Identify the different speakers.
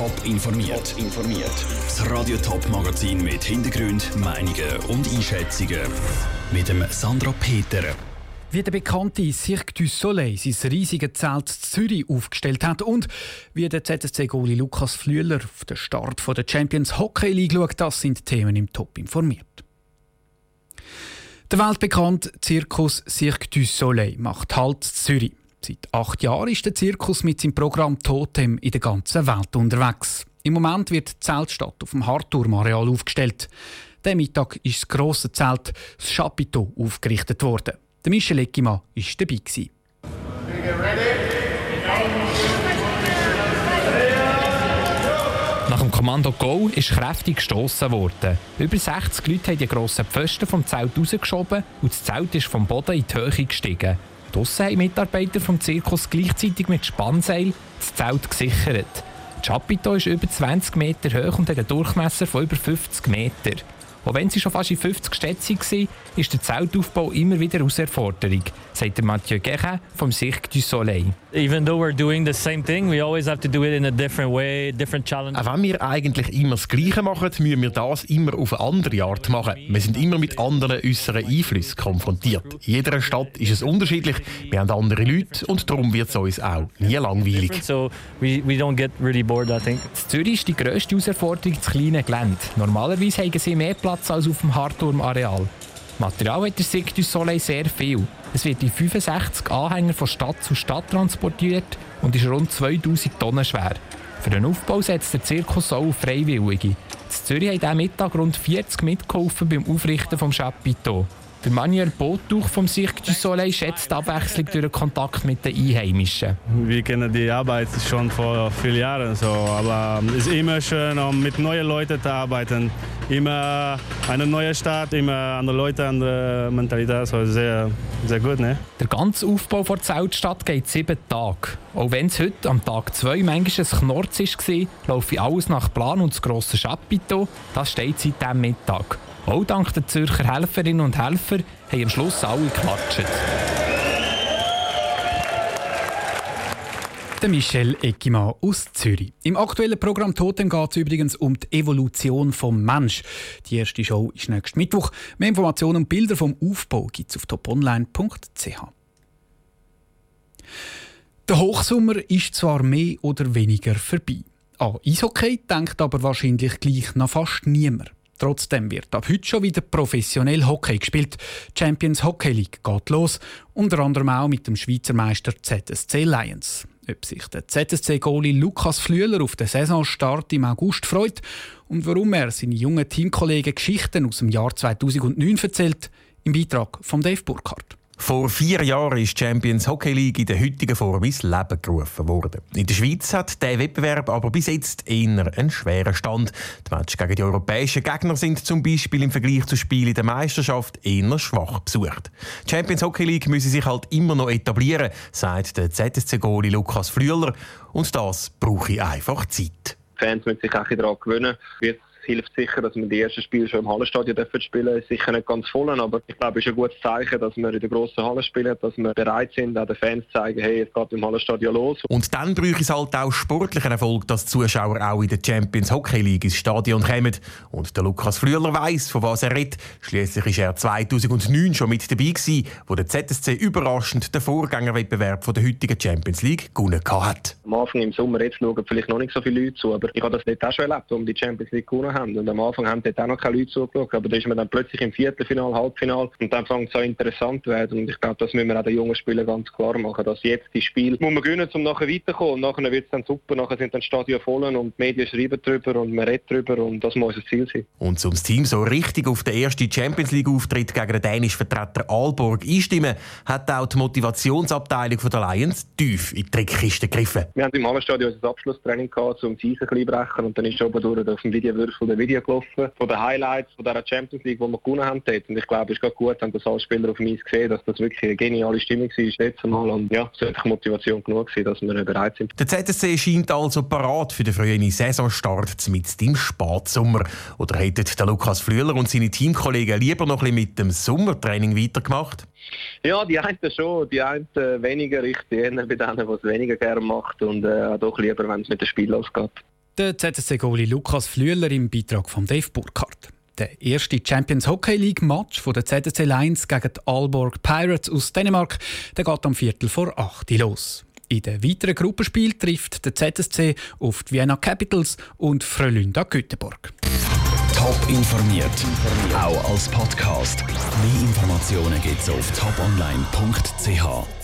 Speaker 1: Top informiert. informiert. Das Radio Top Magazin mit Hintergrund, Meinungen und Einschätzungen mit dem Sandra Peter.
Speaker 2: Wie der bekannte Cirque du Soleil sein riesiges Zelt in Zürich aufgestellt hat und wie der ZSC-Goalie Lukas Flüeler auf den Start der Champions Hockey League schaut, das sind Themen im Top informiert. Der weltbekannte Zirkus Cirque du Soleil macht Halt in Zürich. Seit acht Jahren ist der Zirkus mit seinem Programm Totem in der ganzen Welt unterwegs. Im Moment wird die Zeltstadt auf dem Hartturmareal aufgestellt. Der Mittag ist das grosse Zelt, das Chapiteau, aufgerichtet worden. Der Michel Eckimann war dabei.
Speaker 3: Nach dem Kommando Go ist kräftig gestossen worden. Über 60 Leute haben die grossen Pfosten vom Zelt rausgeschoben und das Zelt ist vom Boden in die Höhe gestiegen. Draussen haben Mitarbeiter vom Zirkus gleichzeitig mit Spannseil das Zelt gesichert. Das Chapiteau ist über 20 Meter hoch und hat einen Durchmesser von über 50 Metern. Auch wenn sie schon fast in 50 Städten waren, ist der Zeltaufbau immer wieder eine Herausforderung, sagt Mathieu Guérin vom Cirque du Soleil.
Speaker 4: Even though we're doing the same thing, we always have to do it in a different way, different challenge.
Speaker 5: Auch wenn wir eigentlich immer das Gleiche machen, müssen wir das immer auf eine andere Art machen. Wir sind immer mit anderen äußeren Einflüssen konfrontiert. In jeder Stadt ist es unterschiedlich, wir haben andere Leute und darum wird es uns auch nie langweilig.
Speaker 4: So we, we don't get really bored, I think.
Speaker 3: In Zürich ist die grösste Herausforderung das kleine Gelände. Normalerweise haben sie mehr Platz als auf dem Hartturmareal. Material hat der du Soleil sehr viel. Es wird in 65 Anhänger von Stadt zu Stadt transportiert und ist rund 2000 Tonnen schwer. Für den Aufbau setzt der Zirkus auch Freiwillige. In Zürich haben diesen Mittag rund 40 mitgeholfen beim Aufrichten des Chapiteau. Der Manuel Botuch vom Cirque du Soleil schätzt die Abwechslung durch den Kontakt mit den Einheimischen.
Speaker 6: Wir kennen die Arbeit schon vor vielen Jahren, so, aber es ist immer schön, um mit neuen Leuten zu arbeiten. Immer eine neue Stadt, immer andere Leute, andere Mentalität, so sehr, sehr gut. Ne?
Speaker 3: Der ganze Aufbau der Zeltstadt geht sieben Tage. Auch wenn es heute am Tag zwei manchmal ein Knorz war, laufe alles nach Plan und das grosse Chapiteau, das steht seit diesem Mittag. Auch dank der Zürcher Helferinnen und Helfer haben am Schluss alle geklatscht.
Speaker 2: Der Michel Eckimann aus Zürich. Im aktuellen Programm Totem geht es übrigens um die Evolution vom Mensch. Die erste Show ist nächsten Mittwoch. Mehr Informationen und Bilder vom Aufbau gibt es auf toponline.ch. Der Hochsommer ist zwar mehr oder weniger vorbei. An Eishockey denkt aber wahrscheinlich gleich noch fast niemand. Trotzdem wird ab heute schon wieder professionell Hockey gespielt. Champions Hockey League geht los, unter anderem auch mit dem Schweizer Meister ZSC Lions. Ob sich der ZSC-Goalie Lukas Flüeler auf den Saisonstart im August freut und warum er seine jungen Teamkollegen Geschichten aus dem Jahr 2009 erzählt, im Beitrag von Dave Burkhardt.
Speaker 5: Vor vier Jahren ist die Champions Hockey League in der heutigen Form ins Leben gerufen worden. In der Schweiz hat der Wettbewerb aber bis jetzt eher einen schweren Stand. Die Matches gegen die europäischen Gegner sind zum Beispiel im Vergleich zu Spielen der Meisterschaft eher schwach besucht. Die Champions Hockey League müsse sich halt immer noch etablieren, sagt der ZSC-Goalie Lukas Flüeler. Und das brauche ich einfach Zeit.
Speaker 7: Fans müssen sich auch daran gewöhnen, hilft sicher, dass wir die ersten Spiele schon im Hallenstadion dürfen spielen dürfen. Sicher nicht ganz voll, aber ich glaube, es ist ein gutes Zeichen, dass wir in der grossen Halle spielen, dass wir bereit sind, auch den Fans zu zeigen, hey, es geht im Hallenstadion los.
Speaker 5: Und dann bräuchte es halt auch sportlichen Erfolg, dass die Zuschauer auch in der Champions Hockey League ins Stadion kommen. Und der Lukas Flüeler weiss, von was er redet. Schließlich war er 2009 schon mit dabei gewesen, wo der ZSC überraschend den Vorgängerwettbewerb von der heutigen Champions League gewonnen hat.
Speaker 7: Am Anfang im Sommer jetzt schauen vielleicht noch nicht so viele Leute zu, aber ich habe das nicht auch schon erlebt, um die Champions League gewonnen haben. Und am Anfang haben dort auch noch keine Leute zugeschaut, aber da ist man dann plötzlich im Viertelfinal, Halbfinal und dann fängt es an interessant zu werden. Und ich glaube, das müssen wir auch den jungen Spielern ganz klar machen, dass jetzt die Spiel muss man gewinnen, um nachher weiterzukommen. Und nachher wird es dann super, nachher sind dann Stadion voll und die Medien schreiben darüber und man redet darüber und das muss unser Ziel sein.
Speaker 5: Und um das Team so richtig auf den ersten Champions League Auftritt gegen den dänischen Vertreter Aalborg einstimmen, hat auch die Motivationsabteilung der Lions tief in die Trickkiste gegriffen.
Speaker 7: Wir haben im Hallenstadion unser Abschlusstraining gehabt, um die Eis ein bisschen brechen und dann ist oben durch auf dem Videowürfel der Video gelaufen von den Highlights von dieser Champions League, die wir gewonnen haben dort. Und ich glaube, es ist gut, haben das alle Spieler auf dem Eis gesehen, dass das wirklich eine geniale Stimmung war letztes Mal. Und ja, es war Motivation genug, gewesen, dass wir bereit sind.
Speaker 5: Der ZSC scheint also parat für den frühen Saisonstart mit dem Spatsommer. Oder hätten der Lukas Flüeler und seine Teamkollegen lieber noch ein bisschen mit dem Sommertraining weitergemacht?
Speaker 7: Ja, die einen schon, die einen weniger. Ich bin bei denen, die es weniger gerne macht und äh, doch lieber, wenn es mit dem Spiel losgeht.
Speaker 2: Der ZSC-Goalie Lukas Flüeler im Beitrag von Dave Burkhardt. Der erste Champions Hockey League Match der ZSC Lions gegen die Aalborg Pirates aus Dänemark der geht am Viertel vor 8 los. In den weiteren Gruppenspiel trifft der ZSC auf die Vienna Capitals und Frölunda Göteborg.
Speaker 1: Top informiert, auch als Podcast. Mehr Informationen gibt es auf toponline.ch.